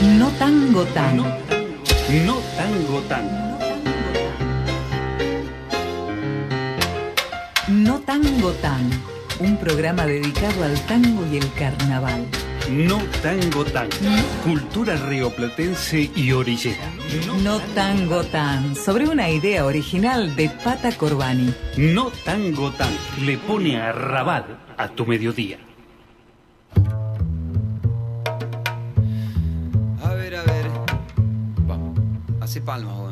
No tango tan. No, tango tan. No tango tan. Un programa dedicado al tango y el carnaval. No tango tan. Cultura rioplatense y orillera. No tango tan. Sobre una idea original de Pata Corbani. No tango tan. Le pone a rabat a tu mediodía. Hace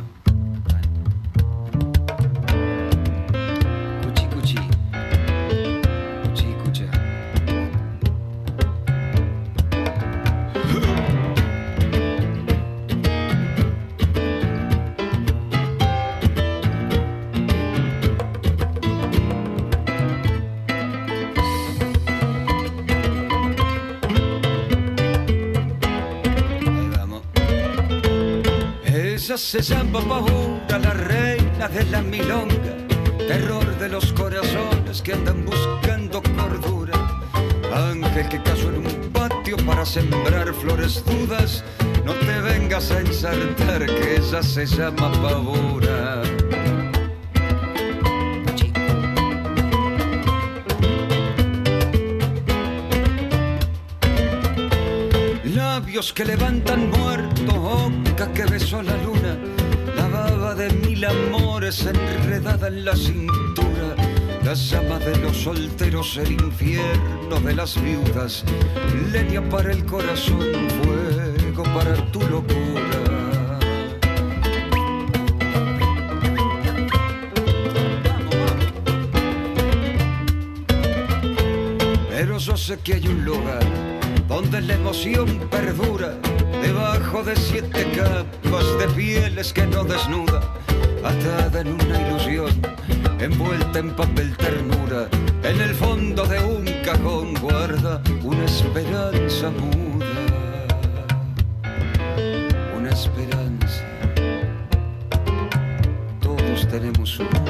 Ella se llama Paura, la reina de la milonga, terror de los corazones que andan buscando cordura. Ángel que cayó en un patio para sembrar flores dudas, no te vengas a ensartar que ella se llama Paura. Labios que levantan muertos, boca que besó la luna, la baba de mil amores enredada en la cintura, la llama de los solteros, el infierno de las viudas, leña para el corazón, fuego para tu locura. Pero yo sé que hay un lugar donde la emoción perdura, debajo de siete capas de pieles que no desnuda, atada en una ilusión, envuelta en papel ternura, en el fondo de un cajón guarda una esperanza muda, una esperanza. Todos tenemos una.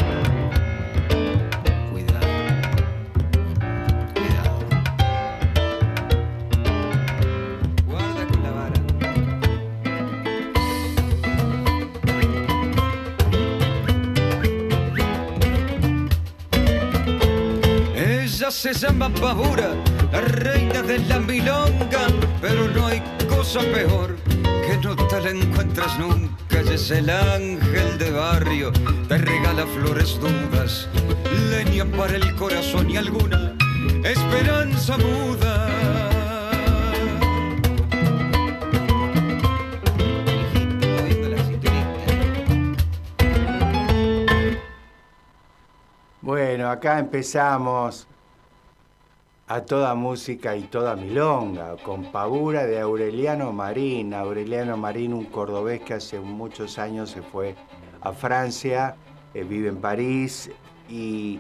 Se llama Pavura, la reina de la milonga, pero no hay cosa peor que no te la encuentras nunca. Ella es el ángel de barrio, te regala flores dudas, leña para el corazón y alguna esperanza muda. Bueno, acá empezamos a toda música y toda milonga, con Pavura de Aureliano Marín. Aureliano Marín, un cordobés que hace muchos años se fue a Francia, eh, vive en París y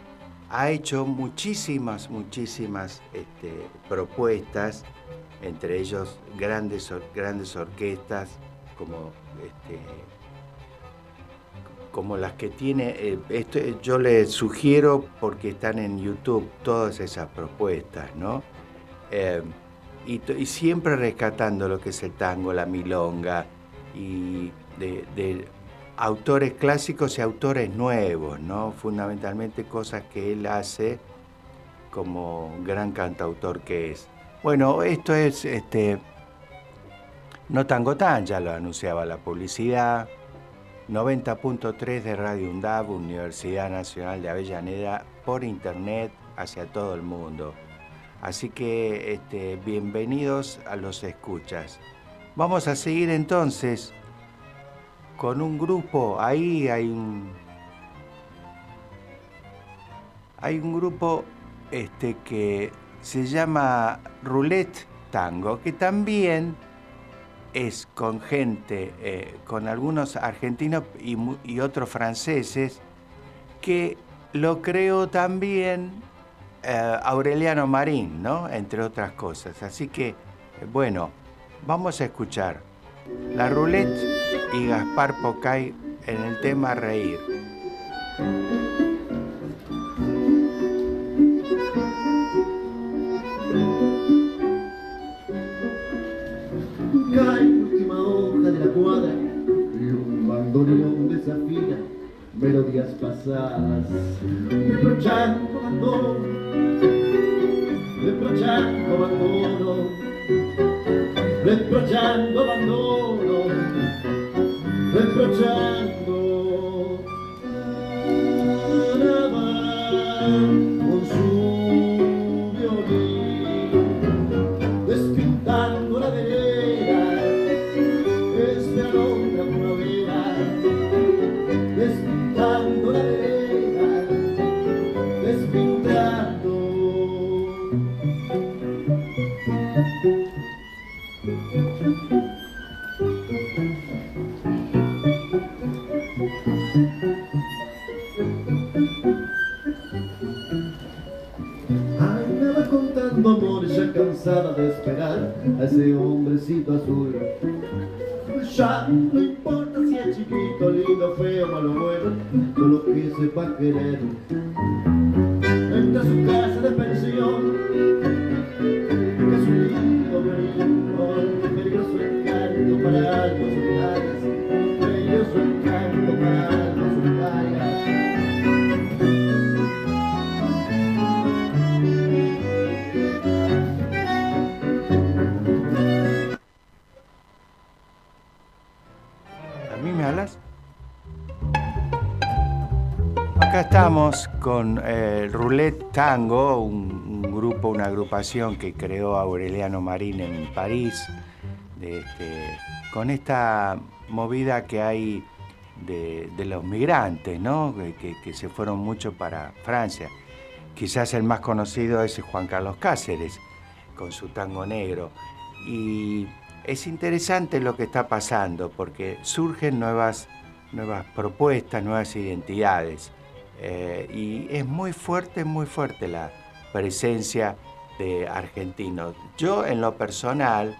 ha hecho muchísimas, muchísimas este, propuestas, entre ellos grandes, grandes orquestas como este, como las que tiene, eh, esto, eh, yo les sugiero porque están en YouTube todas esas propuestas, ¿no? Eh, y, siempre rescatando lo que es el tango, la milonga, y de, de autores clásicos y autores nuevos, ¿no? Fundamentalmente cosas que él hace como gran cantautor que es. Bueno, esto es este, No Tango Tan, ya lo anunciaba la publicidad. 90.3 de Radio UNDAB, Universidad Nacional de Avellaneda, por internet hacia todo el mundo. Así que este, bienvenidos a los escuchas. Vamos a seguir entonces con un grupo, ahí hay un, hay un grupo este, que se llama Roulette Tango, que también es con gente, eh, con algunos argentinos y, otros franceses, que lo creó también eh, Aureliano Marín, ¿no? Entre otras cosas. Así que, eh, bueno, vamos a escuchar La Roulette y Gaspar Pocay en el tema Reír. Cuadra. Y un bandoneón desafina melodías pasadas, reprochando abandono, reprochando abandono, reprochando abandono, reprochando Tango, un, grupo, una agrupación que creó Aureliano Marín en París, este, con esta movida que hay de, los migrantes, ¿no? que, se fueron mucho para Francia. Quizás el más conocido es Juan Carlos Cáceres, con su tango negro. Y es interesante lo que está pasando, porque surgen nuevas, nuevas propuestas, nuevas identidades. Eh, y es muy fuerte, muy fuerte la presencia de argentinos. Yo en lo personal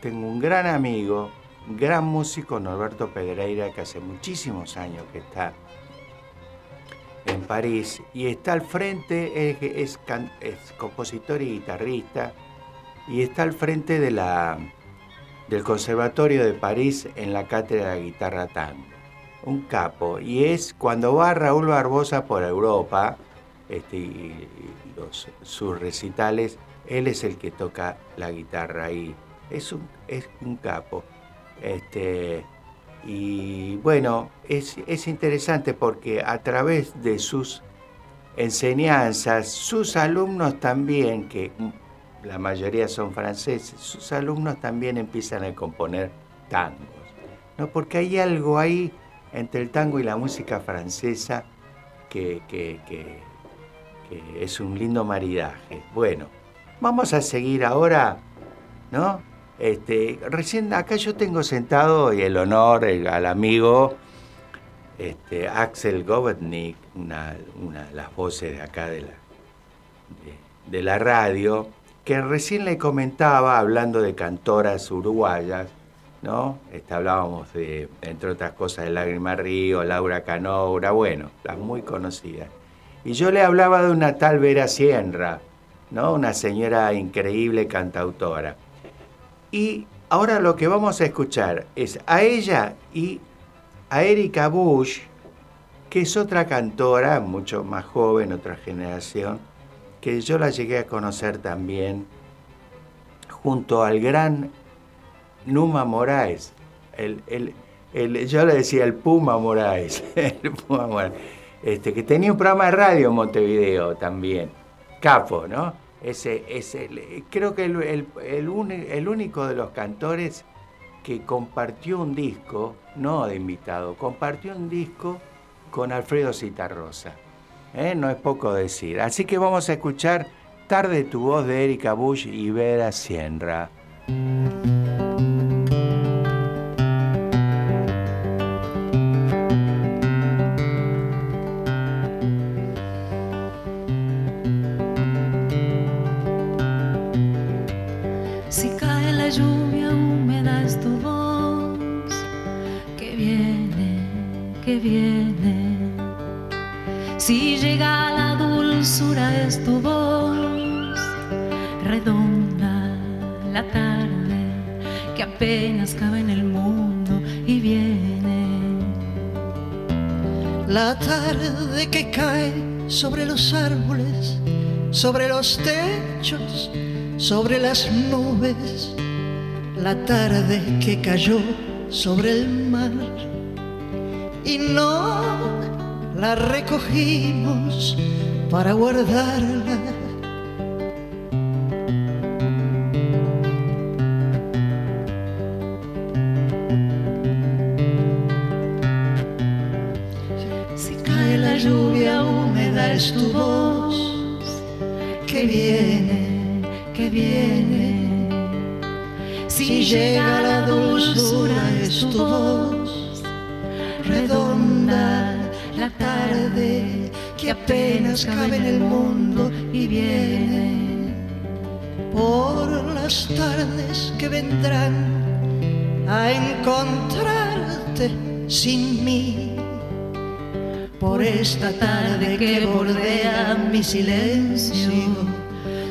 tengo un gran amigo, gran músico, Norberto Pedreira, que hace muchísimos años que está en París y está al frente, es, es, compositor y guitarrista, y está al frente de la, del Conservatorio de París en la cátedra de guitarra tango un capo. Y es cuando va Raúl Barbosa por Europa, este, sus recitales, él es el que toca la guitarra ahí. Es un, es un capo. Este, y bueno, es, es interesante porque a través de sus enseñanzas, sus alumnos también, que la mayoría son franceses, sus alumnos también empiezan a componer tangos. ¿no? Porque hay algo ahí entre el tango y la música francesa, que, es un lindo maridaje. Bueno, vamos a seguir ahora, ¿no? Este, recién acá yo tengo sentado y el honor al amigo este, Axel Govetnik, una, de las voces de acá de la, de la radio, que recién le comentaba, hablando de cantoras uruguayas, ¿no? Este, hablábamos de, entre otras cosas, de Lágrima Río, Laura Canobra, bueno, las muy conocidas. Y yo le hablaba de una tal Vera Sierra, ¿no? Una señora increíble cantautora. Y ahora lo que vamos a escuchar es a ella y a Erika Bush, que es otra cantora, mucho más joven, otra generación, que yo la llegué a conocer también junto al gran Numa Moraes. Yo le decía el Puma Moraes, este, que tenía un programa de radio en Montevideo también, capo, ¿no? Creo que el, el, único de los cantores que compartió un disco, no de invitado, compartió un disco con Alfredo Citarrosa. ¿eh? No es poco decir. Así que vamos a escuchar Tarde tu voz de Erika Bush y Vera Sienra. Sobre las nubes. La tarde que cayó sobre el mar y no la recogimos para guardarla. A encontrarte sin mí por esta tarde que bordea mi silencio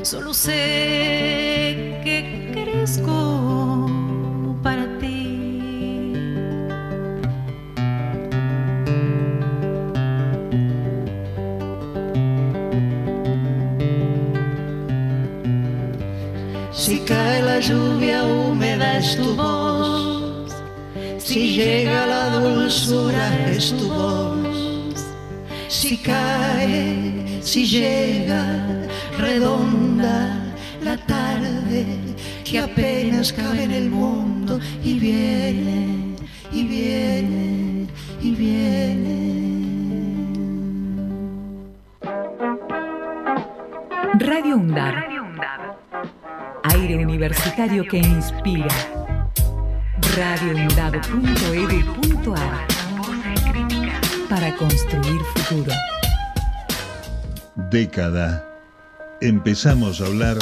Solo sé que crezco para ti. Si cae la lluvia húmeda es tu voz, si llega la dulzura es tu voz, si cae, si llega redonda la tarde que apenas cabe en el mundo y viene, y viene, y viene. Radio UNDAB. Aire universitario que inspira. radioundab.edu.ar Para construir futuro. Década. Empezamos a hablar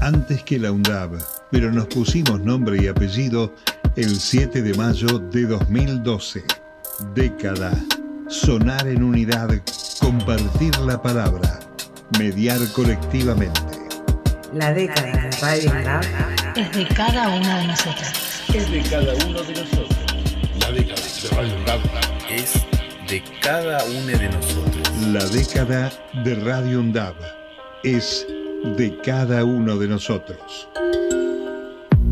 antes que la UNDAB, pero nos pusimos nombre y apellido el 7 de mayo de 2012. Década. Sonar en unidad, compartir la palabra, mediar colectivamente. La década de Radio UNDAB es de cada una de nosotras. Es de cada uno de nosotros. La década de Radio UNDAB es de cada uno de nosotros. La década de Radio UNDAB es de cada uno de nosotros.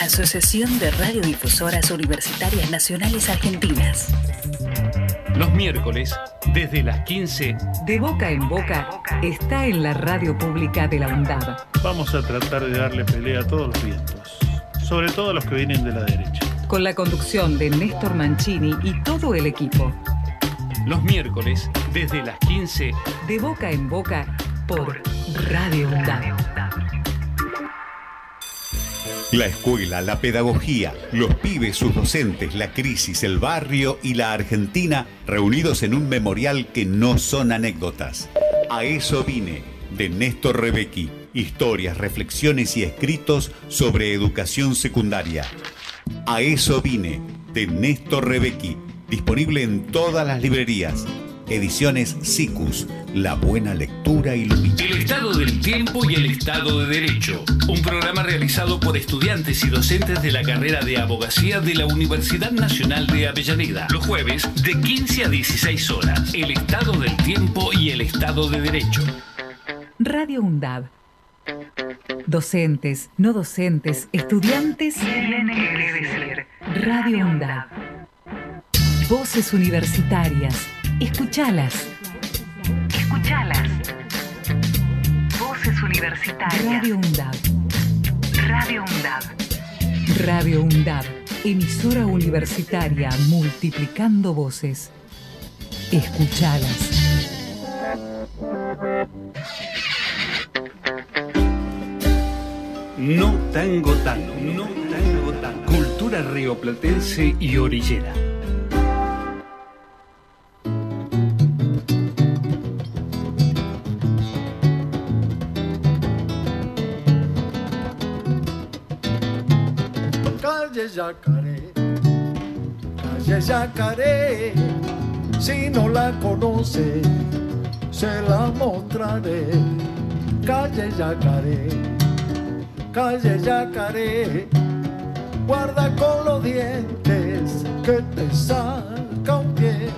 Asociación de Radiodifusoras Universitarias Nacionales Argentinas. Los miércoles, desde las 15, de boca en boca, está en la radio pública de la UNDAB. Vamos a tratar de darle pelea a todos los vientos, sobre todo a los que vienen de la derecha. Con la conducción de Néstor Mancini y todo el equipo. Los miércoles, desde las 15, de boca en boca, por Radio UNDAB. La escuela, la pedagogía, los pibes, sus docentes, la crisis, el barrio y la Argentina reunidos en un memorial que no son anécdotas. A eso vine, de Néstor Rebecki. Historias, reflexiones y escritos sobre educación secundaria. A eso vine, de Néstor Rebecki. Disponible en todas las librerías. Ediciones SICUS, la buena lectura ilumina. El Estado del Tiempo y el Estado de Derecho. Un programa realizado por estudiantes y docentes de la carrera de abogacía de la Universidad Nacional de Avellaneda. Los jueves de 15 a 16 horas. El Estado del Tiempo y el Estado de Derecho. Radio UNDAB. Docentes, no docentes, estudiantes. Tienen que decir. Radio UNDAB. Voces universitarias. Escuchalas. Escuchalas. Voces universitarias. Radio UNDAB. Radio UNDAB. Radio UNDAB. Emisora universitaria multiplicando voces. Escuchalas. No tango tango, no tango tango. Cultura rioplatense y orillera. Yacaré, calle Yacaré, si no la conoce, se la mostraré. Calle Yacaré, calle Yacaré, guarda con los dientes que te saca un pie.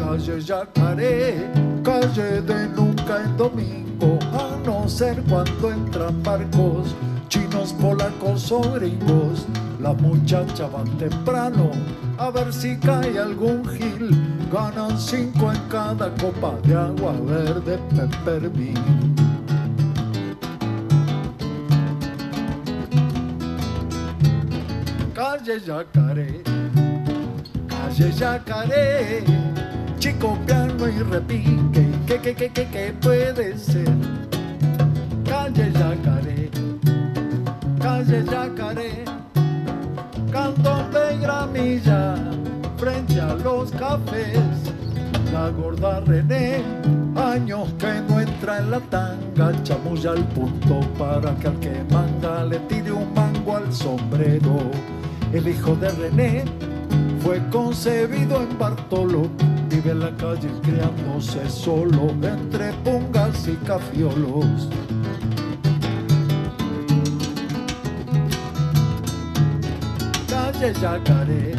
Calle Yacaré, calle de nunca en domingo, a no ser cuando entran barcos chinos, polacos o gringos. Las muchachas van temprano a ver si cae algún gil. Ganan cinco en cada copa de agua verde peppermint. Calle Yacaré, calle Yacaré, chico piano y repique, que que que que que puede ser. Calle Yacaré, calle Yacaré, cantón de gramilla frente a los cafés. La gorda René, años que no entra en la tanga, chamulla al punto para que al que manga le tire un mango al sombrero. El hijo de René fue concebido en Bartolo, vive en la calle criándose solo entre pungas y cafiolos. Yacaré,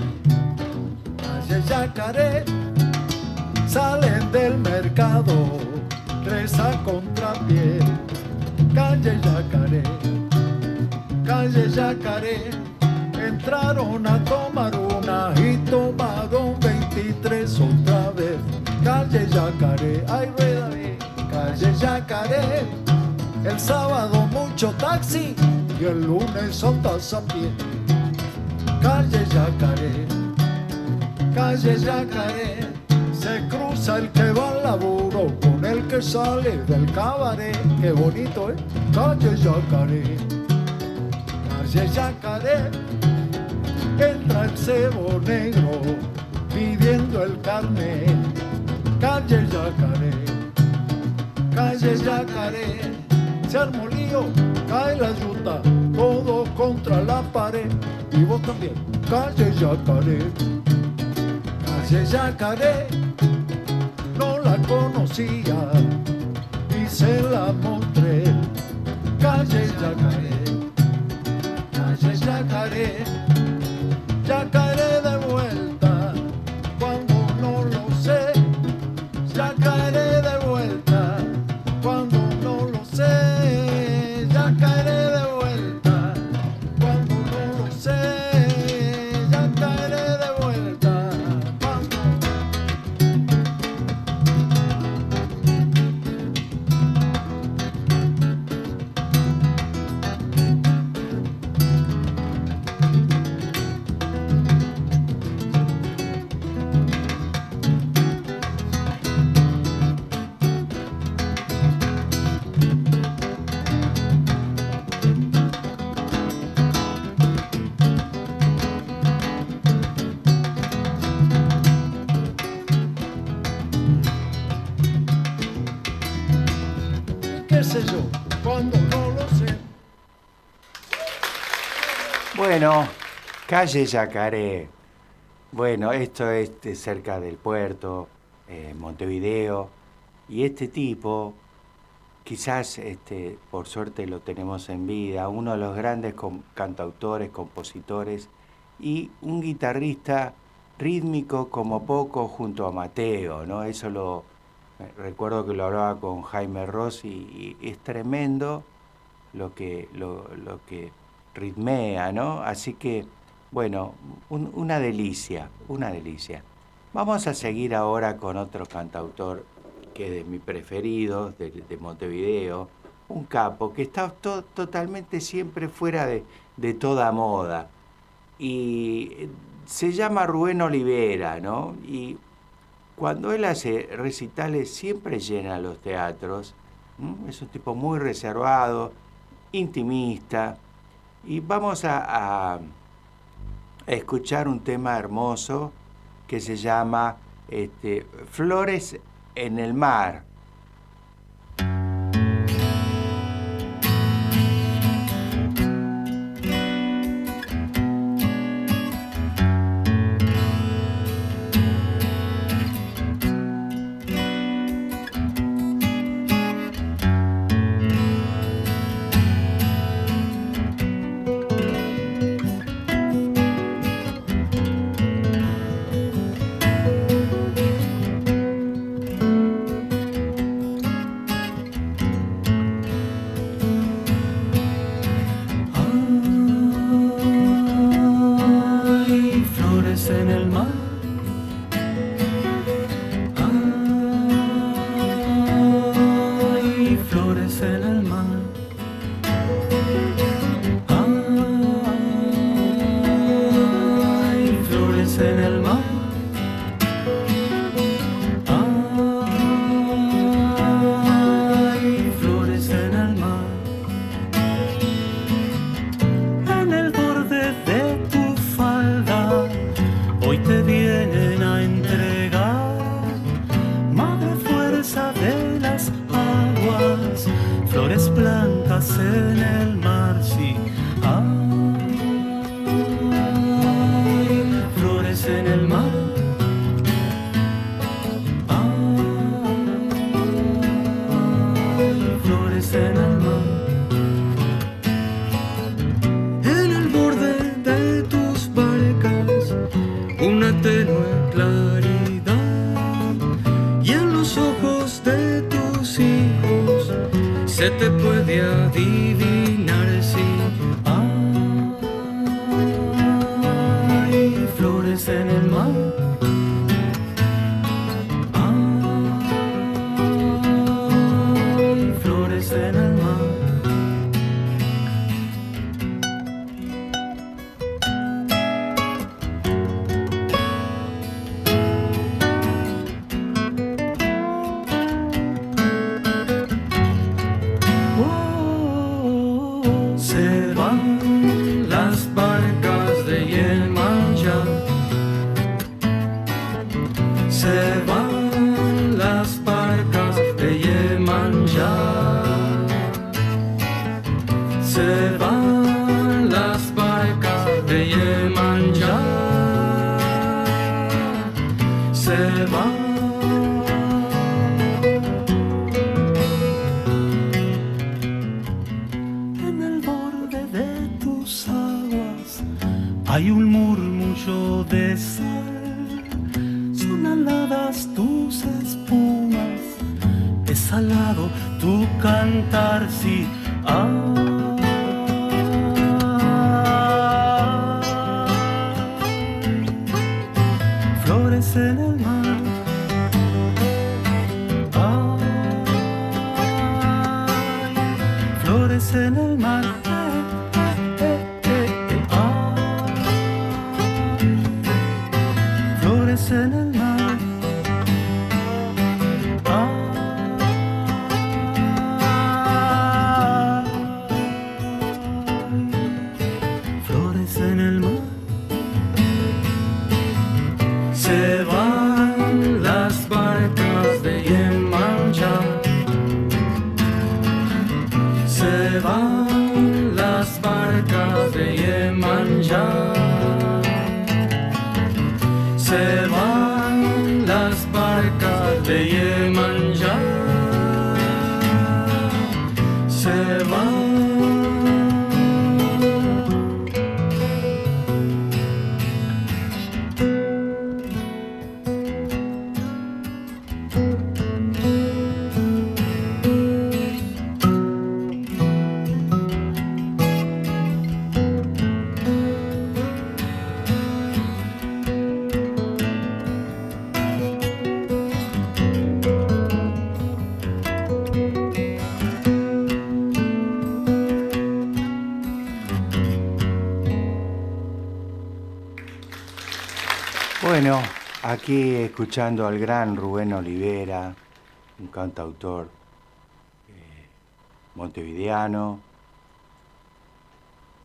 calle Yacaré, salen del mercado, tres a contrapié. Calle Yacaré, calle Yacaré, entraron a tomar una y tomaron 23 otra vez. Calle Yacaré, ay rueda calle Yacaré, el sábado mucho taxi y el lunes andas a pie. Calle Yacaré, calle Yacaré, se cruza el que va al laburo con el que sale del cabaret. Qué bonito, ¿eh? Calle Yacaré, calle Yacaré, entra el cebo negro pidiendo el carnet. Calle Yacaré, calle Yacaré, se armó lío, cae la yuta, todo contra la pared. Y vos también, calle Yacaré, calle Yacaré, no la conocía y se la mostré. Calle Yacaré, calle Yacaré. Bueno, esto es cerca del puerto, eh, Montevideo. Y este tipo, quizás este, por suerte lo tenemos en vida, uno de los grandes cantautores, compositores y un guitarrista rítmico como poco junto a Mateo, ¿no? Eso lo eh, recuerdo que lo hablaba con Jaime Ross y, y es tremendo lo que, lo, lo que ritmea, ¿no? Así que, bueno, un- una delicia, una delicia. Vamos a seguir ahora con otro cantautor que es de mis preferidos, de, de Montevideo, un capo que está to- totalmente siempre fuera de, de toda moda. Y eh, se llama Rubén Olivera, ¿no? Y cuando él hace recitales siempre llena los teatros. Es un tipo muy reservado, intimista. Y vamos a- escuchar un tema hermoso que se llama este, Flores en el mar. Se te puede adivinar Aquí escuchando al gran Rubén Olivera, un cantautor eh, montevideano,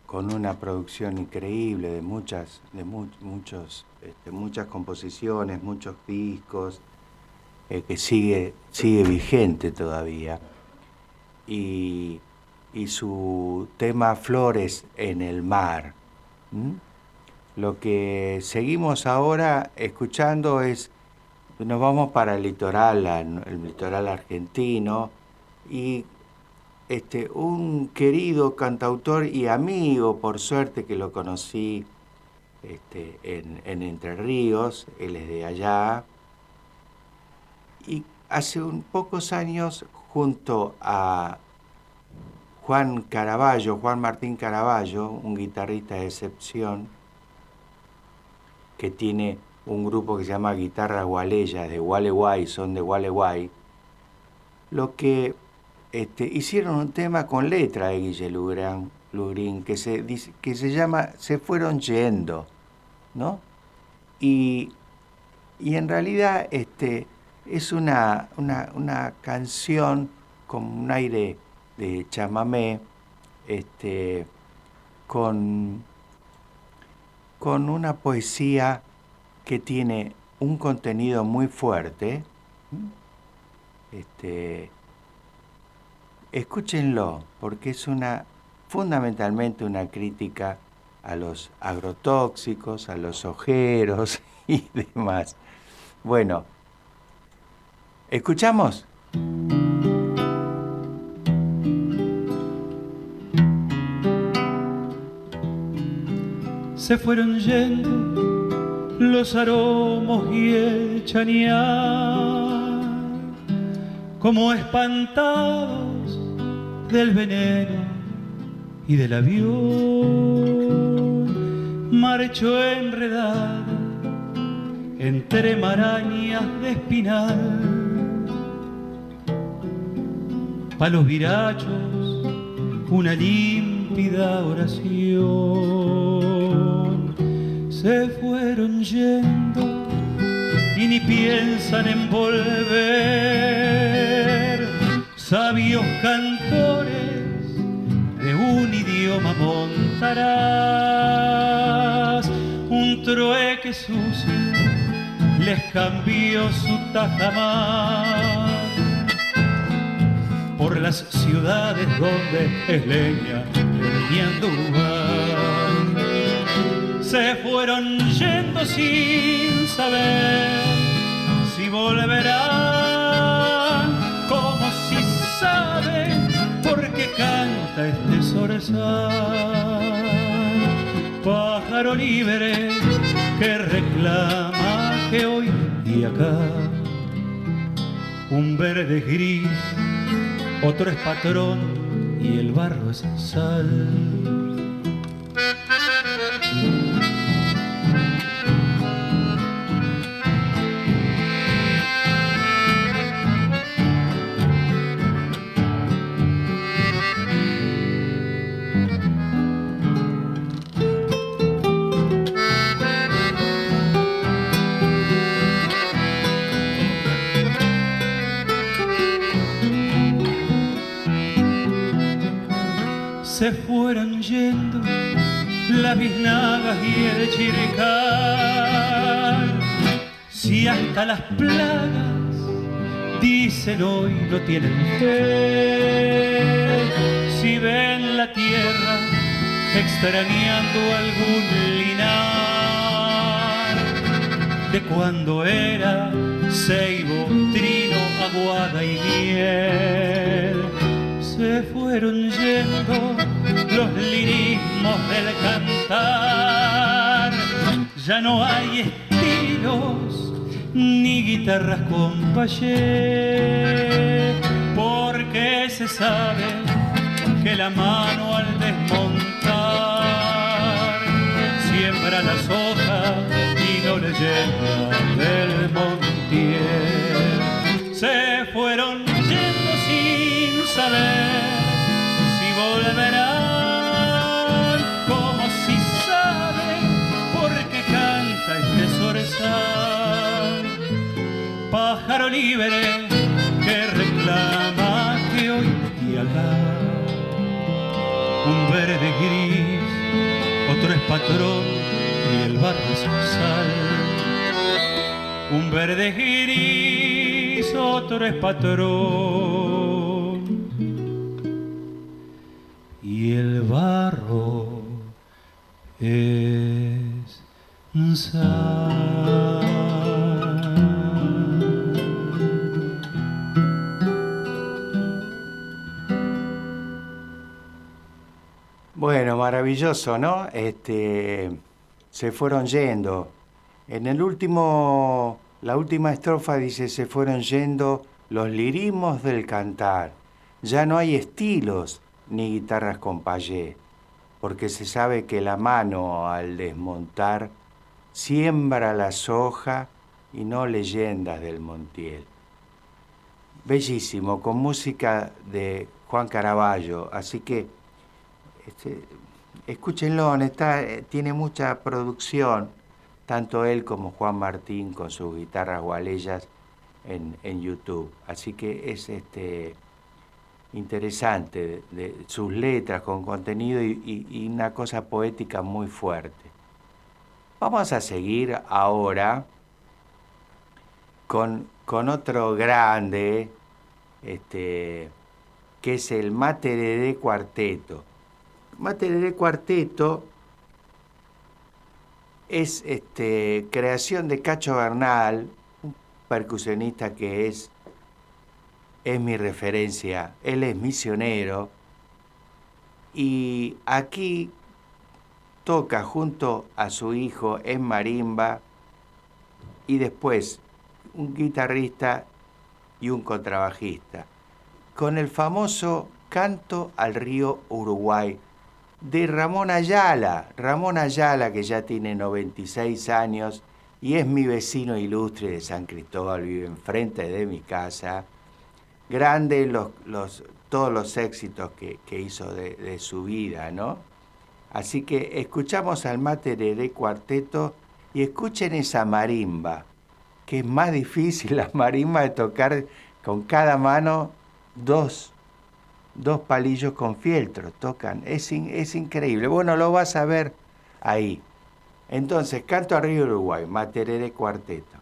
con una producción increíble de muchas, de mu- muchos, este, muchas composiciones, muchos discos, eh, que sigue, sigue vigente todavía. Y, y su tema Flores en el mar. Lo que seguimos ahora escuchando es, nos vamos para el litoral, al- el litoral argentino, y este, un querido cantautor y amigo, por suerte que lo conocí este, en, en Entre Ríos, él es de allá, y hace un pocos años junto a Juan Caraballo, Juan Martín Caraballo, un guitarrista de excepción, que tiene un grupo que se llama Guitarra Gualeya, de Gualeguay, son de Gualeguay, lo que este, hicieron un tema con letra de Guille Lugrán, Lugrín, que se, que se llama Se fueron yendo, ¿no? Y, y en realidad este, es una, una, una canción con un aire de chamamé, este, con, con una poesía que tiene un contenido muy fuerte. Este, escúchenlo, porque es una fundamentalmente una crítica a los agrotóxicos, a los ojeros y demás. Bueno, ¿escuchamos? Se fueron yendo los aromos y el chañar, como espantados del veneno y del avión. Marchó enredado entre marañas de espinal, palos virachos, una límpida oración. Se fueron yendo y ni piensan en volver. Sabios cantores de un idioma montarás. Un trueque sucio les cambió su tajamar por las ciudades donde es leña anduvan. Se fueron yendo sin saber si volverán, como si saben por qué canta este zorzal. Pájaro libre que reclama que hoy y acá un verde gris otro es patrón y el barro es sal. Se fueron yendo las biznagas y el chirical. Si hasta las plagas dicen hoy no tienen fe, si ven la tierra extrañando algún linar. De cuando era ceibo, trino, aguada y miel se fueron yendo los lirismos del cantar. Ya no hay estilos ni guitarras con payé, porque se sabe que la mano al desmontar siembra las hojas y no le llega del montiel. Si volverán, como si saben por qué canta este zorzal. pájaro libre que reclama que hoy y acá un verde gris, otro es patrón y el barro es sal. Un verde gris, otro es patrón y el barro es sal. Bueno, maravilloso, ¿no? Este, se fueron yendo. En el último, la última estrofa dice, se fueron yendo los lirismos del cantar. Ya no hay estilos ni guitarras con payé, porque se sabe que la mano al desmontar siembra la soja y no leyendas del Montiel. Bellísimo, con música de Juan Caraballo, así que este, escúchenlo, está, eh, tiene mucha producción, tanto él como Juan Martín con sus guitarras gualeyas en, en YouTube. Así que es este, interesante, de, sus letras con contenido y, una cosa poética muy fuerte. Vamos a seguir ahora con, con otro grande, este, que es el Materere Cuarteto. Materere Cuarteto es este, creación de Cacho Bernal, un percusionista que es, es mi referencia. Él es misionero y aquí toca junto a su hijo en marimba y después un guitarrista y un contrabajista, con el famoso Canto al río Uruguay de Ramón Ayala. Ramón Ayala, que ya tiene 96 años y es mi vecino ilustre de San Cristóbal, vive enfrente de mi casa. Grande los, los, todos los éxitos que, que hizo de, de, su vida, ¿no? Así que escuchamos al Materere Cuarteto y escuchen esa marimba, que es más difícil la marimba de tocar con cada mano dos dos palillos con fieltro, tocan, es, in, es increíble. Bueno, lo vas a ver ahí. Entonces, canto a Río Uruguay, Materere Cuarteto.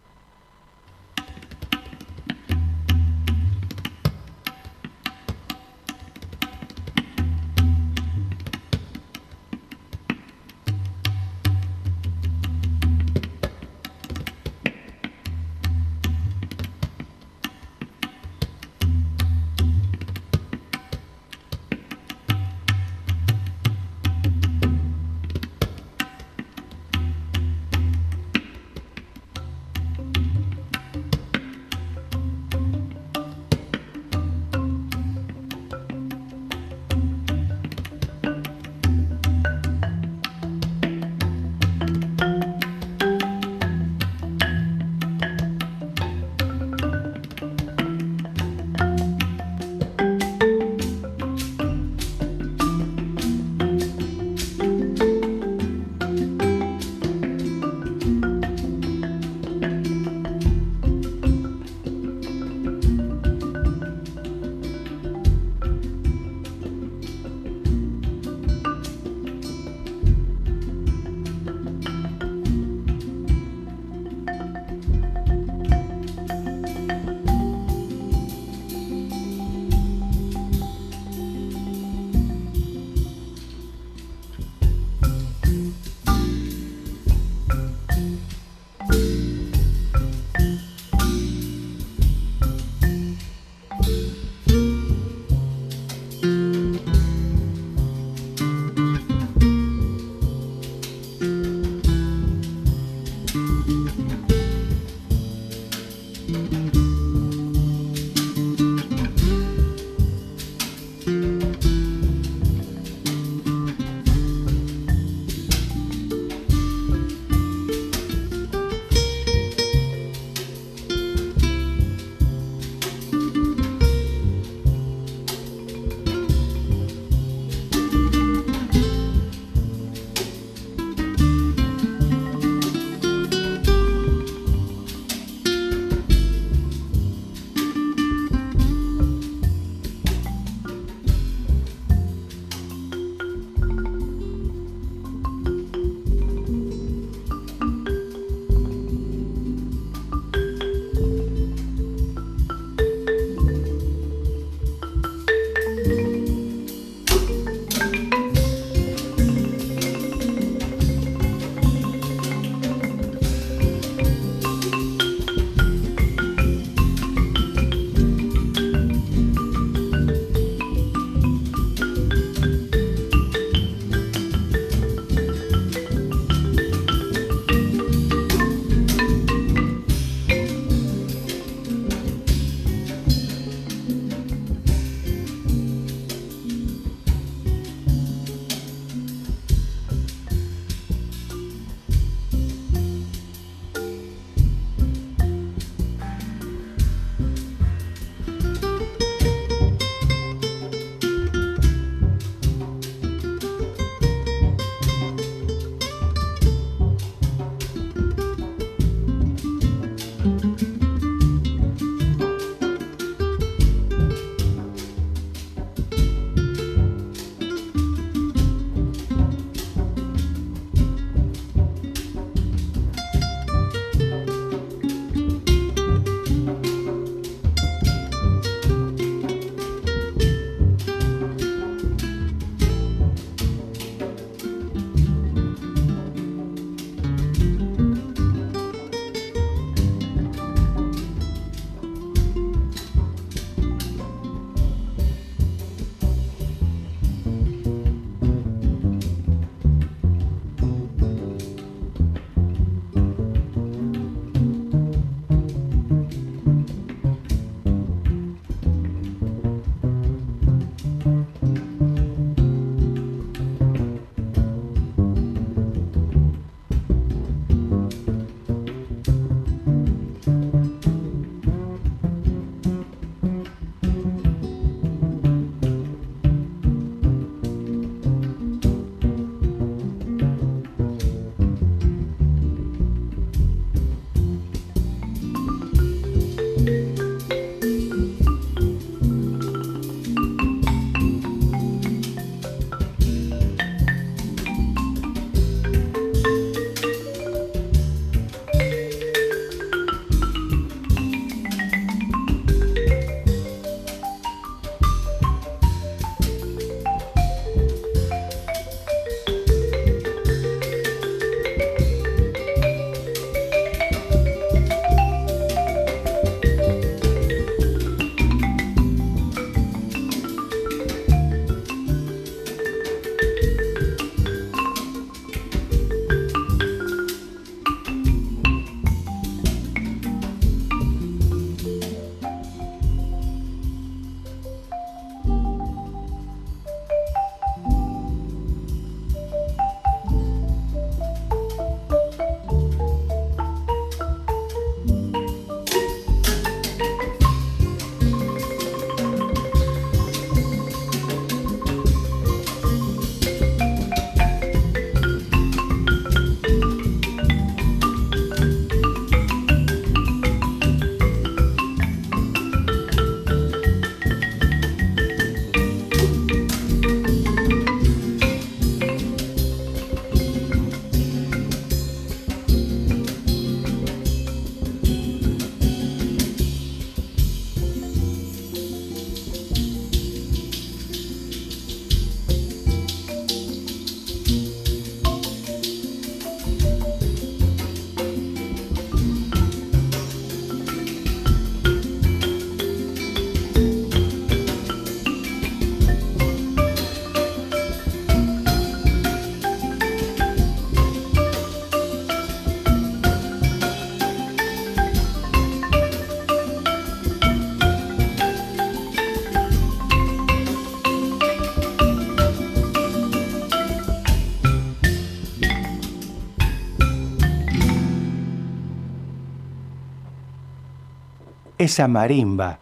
Esa marimba,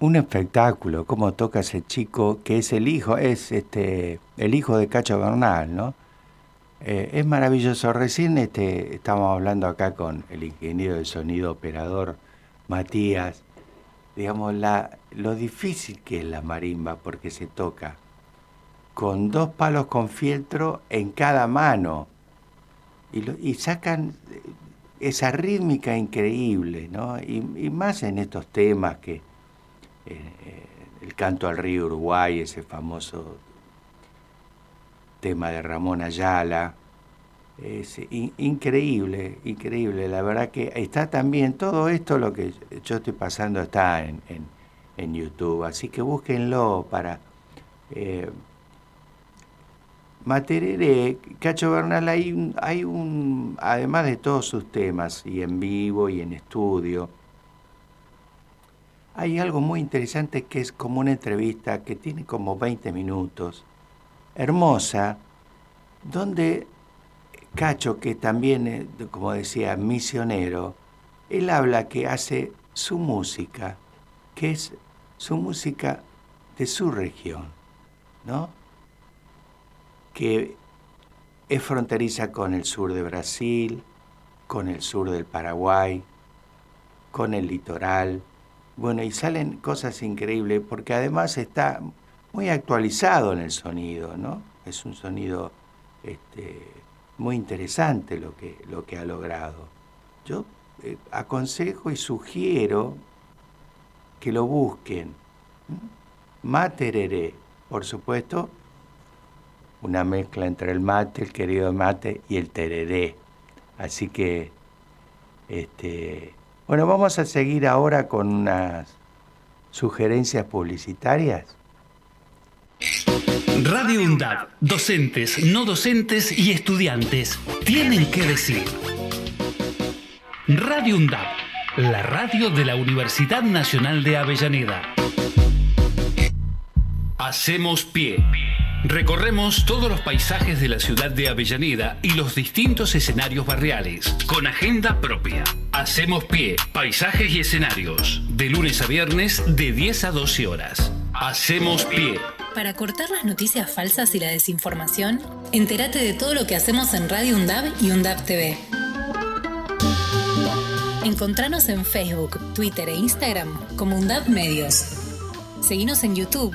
un espectáculo, cómo toca ese chico que es el hijo, es este, el hijo de Cacho Bernal, ¿no? Eh, es maravilloso. Recién este, estábamos hablando acá con el ingeniero de sonido operador Matías, digamos, la, lo difícil que es la marimba porque se toca con dos palos con fieltro en cada mano y, lo- y sacan esa rítmica increíble, ¿no? Y, más en estos temas que eh, el canto al río Uruguay, ese famoso tema de Ramón Ayala, es in- increíble, increíble. La verdad que está también, todo esto lo que yo estoy pasando está en, en- en YouTube, así que búsquenlo para... eh, Materere, Cacho Bernal, hay un, hay un, además de todos sus temas, y en vivo y en estudio, hay algo muy interesante que es como una entrevista que tiene como 20 minutos, hermosa, donde Cacho, que también, como decía, misionero, él habla que hace su música, que es su música de su región, ¿no? Que es fronteriza con el sur de Brasil, con el sur del Paraguay, con el litoral. Bueno, y salen cosas increíbles porque además está muy actualizado en el sonido, ¿no? Es un sonido este, muy interesante lo que, lo que ha logrado. Yo eh, aconsejo y sugiero que lo busquen. Materere, por supuesto, una mezcla entre el mate, el querido mate y el tereré. Así que, este, bueno, vamos a seguir ahora con unas sugerencias publicitarias. Radio UNDAB, docentes, no docentes y estudiantes tienen que decir. Radio UNDAB, la radio de la Universidad Nacional de Avellaneda. Hacemos pie. Recorremos todos los paisajes de la ciudad de Avellaneda y los distintos escenarios barriales, con agenda propia. Hacemos pie, paisajes y escenarios, de lunes a viernes de 10 a 12 horas. Hacemos pie. Para cortar las noticias falsas y la desinformación, entérate de todo lo que hacemos en Radio UNDAB y UNDAB TV. Encontranos en Facebook, Twitter e Instagram como UNDAB Medios. Seguinos en YouTube.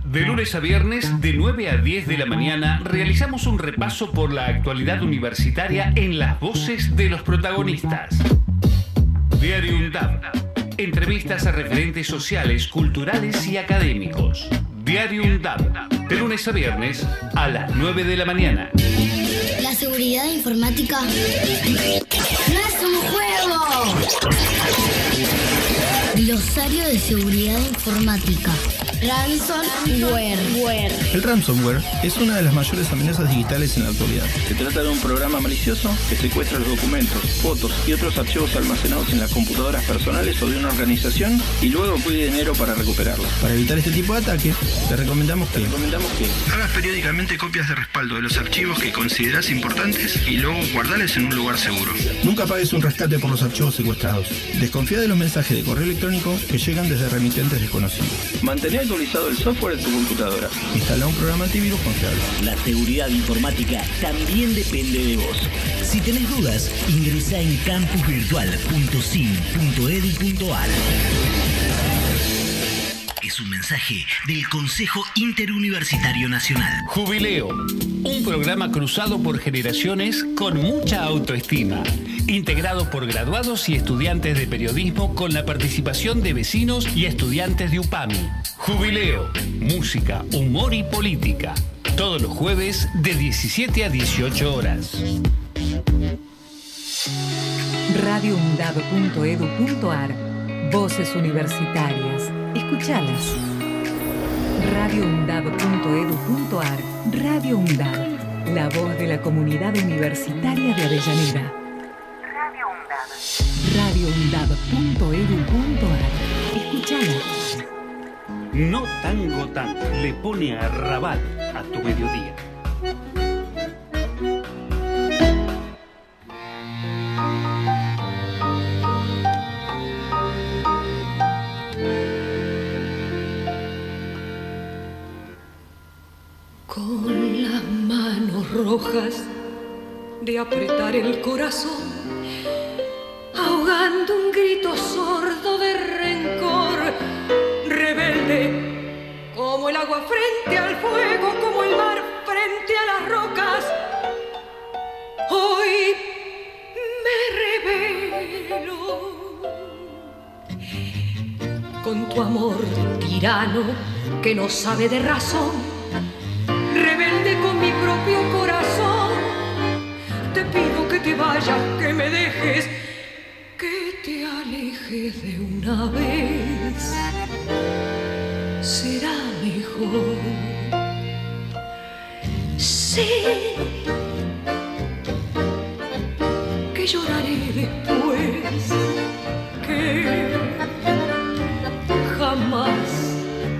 De lunes a viernes, de 9 a 10 de la mañana, realizamos un repaso por la actualidad universitaria en las voces de los protagonistas. Diario UNDAB. Entrevistas a referentes sociales, culturales y académicos. Diario UNDAB. De lunes a viernes, a las 9 de la mañana. La seguridad informática no es un juego. Glosario de seguridad informática. Ransomware. El ransomware es una de las mayores amenazas digitales en la actualidad. Se trata de un programa malicioso que secuestra los documentos, fotos y otros archivos almacenados en las computadoras personales o de una organización y luego pide dinero para recuperarlos. Para evitar este tipo de ataque, te recomendamos que, recomendamos que hagas periódicamente copias de respaldo de los archivos que consideras importantes y luego guardarles en un lugar seguro. Nunca pagues un rescate por los archivos secuestrados. Desconfía de los mensajes de correo electrónico que llegan desde remitentes desconocidos. Mantener actualizado el software de tu computadora. Instala un programa antivirus confiable. La seguridad informática también depende de vos. Si tenés dudas, ingresa en campusvirtual.sim.edu.ar. Es un mensaje del Consejo Interuniversitario Nacional. Jubileo, un programa cruzado por generaciones con mucha autoestima, integrado por graduados y estudiantes de periodismo con la participación de vecinos y estudiantes de UPAMI. Jubileo, música, humor y política. Todos los jueves de 17 a 18 horas. radioundab.edu.ar Voces universitarias. Escuchalas. radioundab.edu.ar Radio UNDAB, la voz de la comunidad universitaria de Avellaneda. radioundab.edu.ar Escuchala. No tango tan le pone a rabat a tu mediodía. De apretar el corazón, ahogando un grito sordo de rencor, rebelde como el agua frente al fuego, como el mar frente a las rocas. Hoy me revelo con tu amor tirano que no sabe de razón rebelde con mi propio corazón. Te pido que te vayas, que me dejes, que te alejes de una vez. Será mejor. Sé que lloraré después, que jamás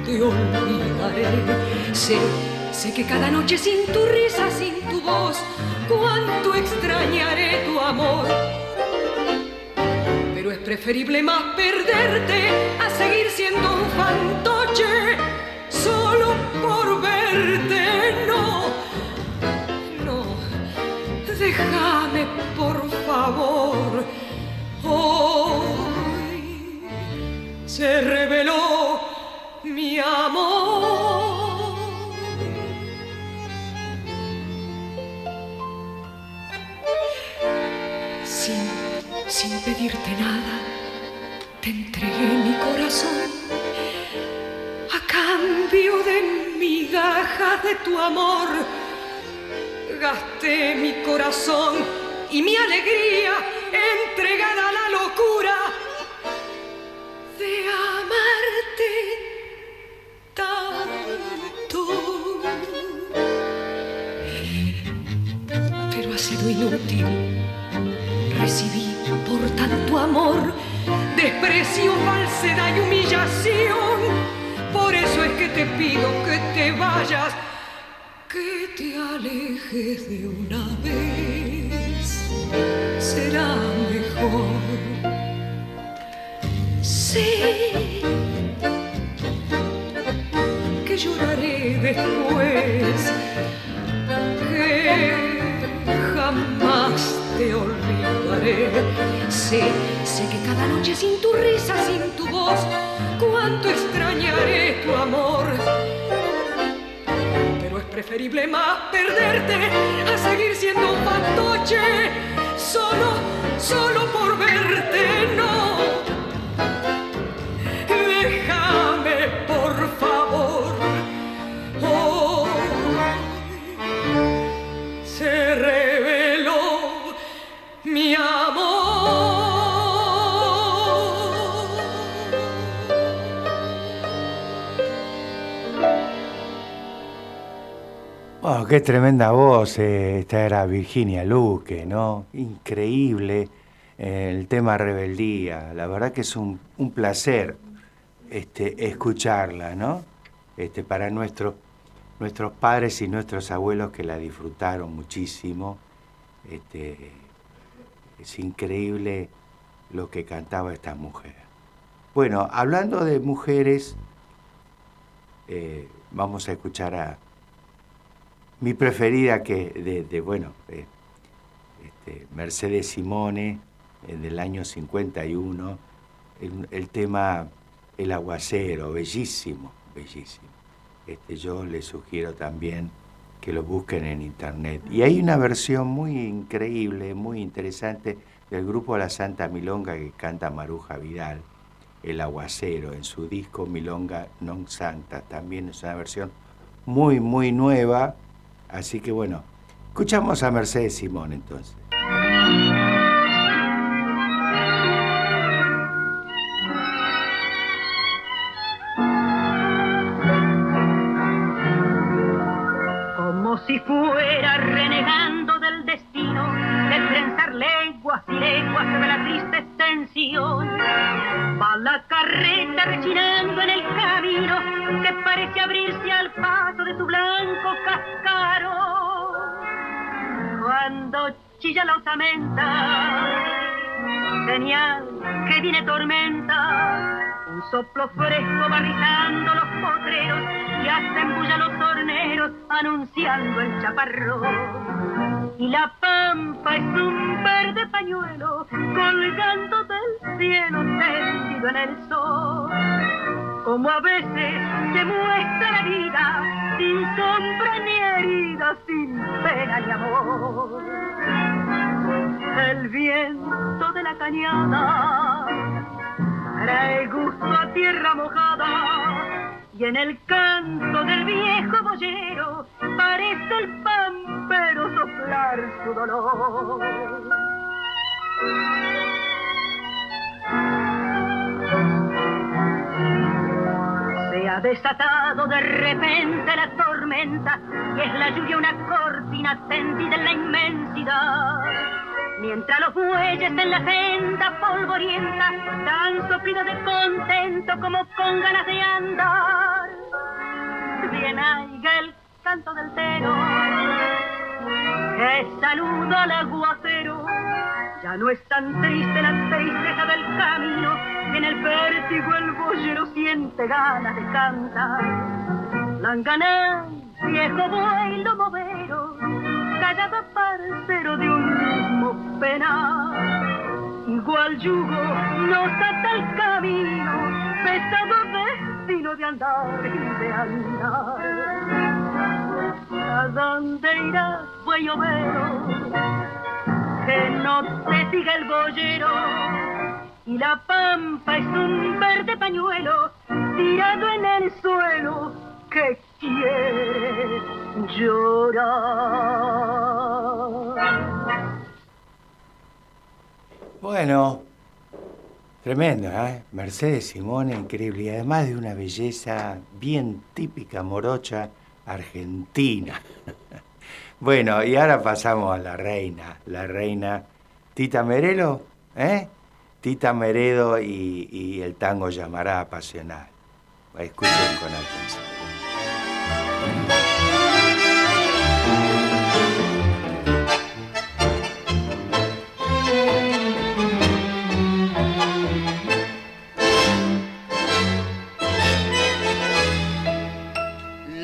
te olvidaré. Sé Sé que cada noche sin tu risa, sin tu voz, cuánto extrañaré tu amor. Pero es preferible más perderte a seguir siendo un fantoche solo por verte. No, no, déjame por favor. Hoy se reveló mi amor. Sin, pedirte nada, te entregué mi corazón a cambio de migajas de tu amor. Gasté mi corazón y mi alegría entregada a la locura de amarte tanto. Pero ha sido inútil recibí por tanto amor, desprecio, falsedad y humillación. Por eso es que te pido que te vayas, que te alejes de una vez. Será mejor. Sé que lloraré después, Sé, sé que cada noche sin tu risa, sin tu voz, cuánto extrañaré tu amor. Pero es preferible más perderte a seguir siendo un fantoche, solo, solo por verte, no. Oh, qué tremenda voz. eh, Esta era Virginia Luque, ¿no? Increíble. eh, El tema rebeldía. La verdad que es un, un placer este, escucharla, ¿no? Este, para nuestros, nuestros padres y nuestros abuelos que la disfrutaron muchísimo. Este, es increíble lo que cantaba esta mujer. Bueno, hablando de mujeres, eh, vamos a escuchar a mi preferida que de, bueno, eh, este, Mercedes Simone, eh, del año 51, el, el tema El aguacero, bellísimo, bellísimo. Este, yo les sugiero también que lo busquen en internet. Y hay una versión muy increíble, muy interesante del grupo La Santa Milonga que canta Maruja Vidal, El Aguacero, en su disco Milonga Non Santa. También es una versión muy, muy nueva. Así que bueno, escuchamos a Mercedes Simón entonces. Como si fuera renegando del destino, de trenzar leguas y leguas sobre la triste extensión, va la carreta rechinando en el camino que parece abrirse a Cuando chilla la osamenta, señal que viene tormenta, un soplo fresco va rizando los potreros y hasta embulla los horneros anunciando el chaparrón. Y la pampa es un verde pañuelo colgando del cielo tendido en el sol. Como a veces se muestra la vida sin sombra ni herida, sin pena ni amor. El viento de la cañada trae gusto a tierra mojada y en el canto del viejo boyero parece el pampero soplar su dolor. Ha desatado de repente la tormenta y es la lluvia una cortina tendida en la inmensidad. Mientras los bueyes en la senda polvorienta dan soplido de contento como con ganas de andar. Bien haiga el canto del tero, que saluda al aguacero. Ya no es tan triste la tristeza del camino, en el vértigo el boyero siente ganas de cantar. Langaná, viejo buey lomovero, callado parcero de un mismo penar. Igual yugo nos ata el camino, pesado destino de andar y de andar. ¿A dónde irás, buey overo? Que no te siga el boyero. Y la pampa es un verde pañuelo tirado en el suelo que quiere llorar. Bueno, tremendo, ¿eh? Mercedes Simone, increíble. Y además de una belleza bien típica morocha argentina. Bueno, y ahora pasamos a la reina, la reina Tita Merelo, ¿eh? Tita Meredo y, y el tango llamará apasional. Escuchen con atención.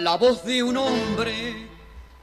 La voz de un hombre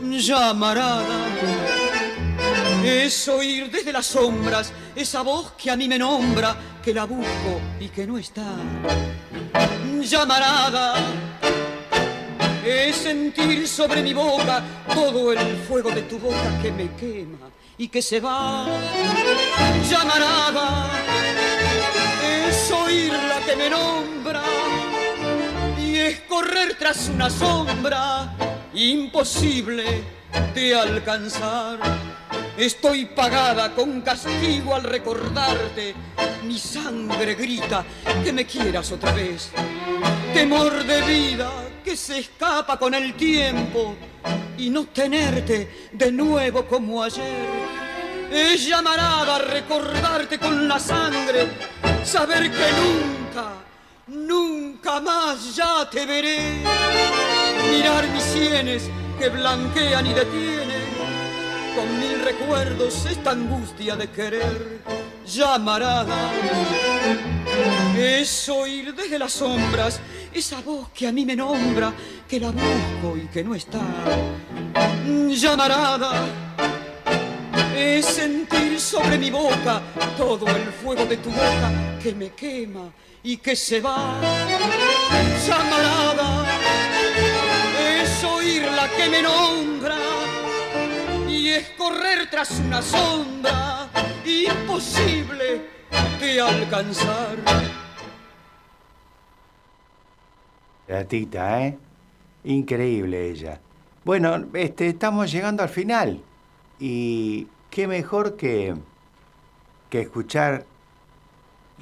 Llamarada es oír desde las sombras esa voz que a mí me nombra, que la busco y que no está. Llamarada es sentir sobre mi boca todo el fuego de tu boca que me quema y que se va. Llamarada es oír la que me nombra y es correr tras una sombra imposible de alcanzar. Estoy pagada con castigo al recordarte. Mi sangre grita que me quieras otra vez. Temor de vida que se escapa con el tiempo y no tenerte de nuevo como ayer. Es llamarada a recordarte con la sangre, saber que nunca, nunca más ya te veré. Mirar mis sienes que blanquean y detienen con mil recuerdos esta angustia de querer llamarada. Es oír desde las sombras esa voz que a mí me nombra, que la busco y que no está. Llamarada es sentir sobre mi boca todo el fuego de tu boca que me quema y que se va. Llamarada que me nombra es correr tras una sombra imposible de alcanzar. La tita, ¿eh? Increíble ella. Bueno, este, estamos llegando al final. Y qué mejor que, que escuchar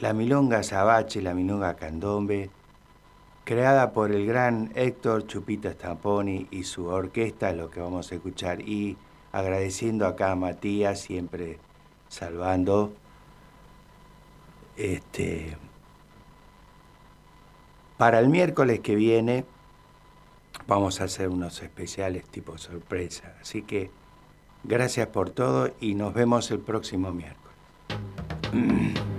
la milonga Sabache, la milonga Candombe, creada por el gran Héctor Chupita Stamponi y su orquesta, es lo que vamos a escuchar. Y agradeciendo acá a Matías, siempre salvando. Este, para el miércoles que viene vamos a hacer unos especiales tipo sorpresa. Así que gracias por todo y nos vemos el próximo miércoles.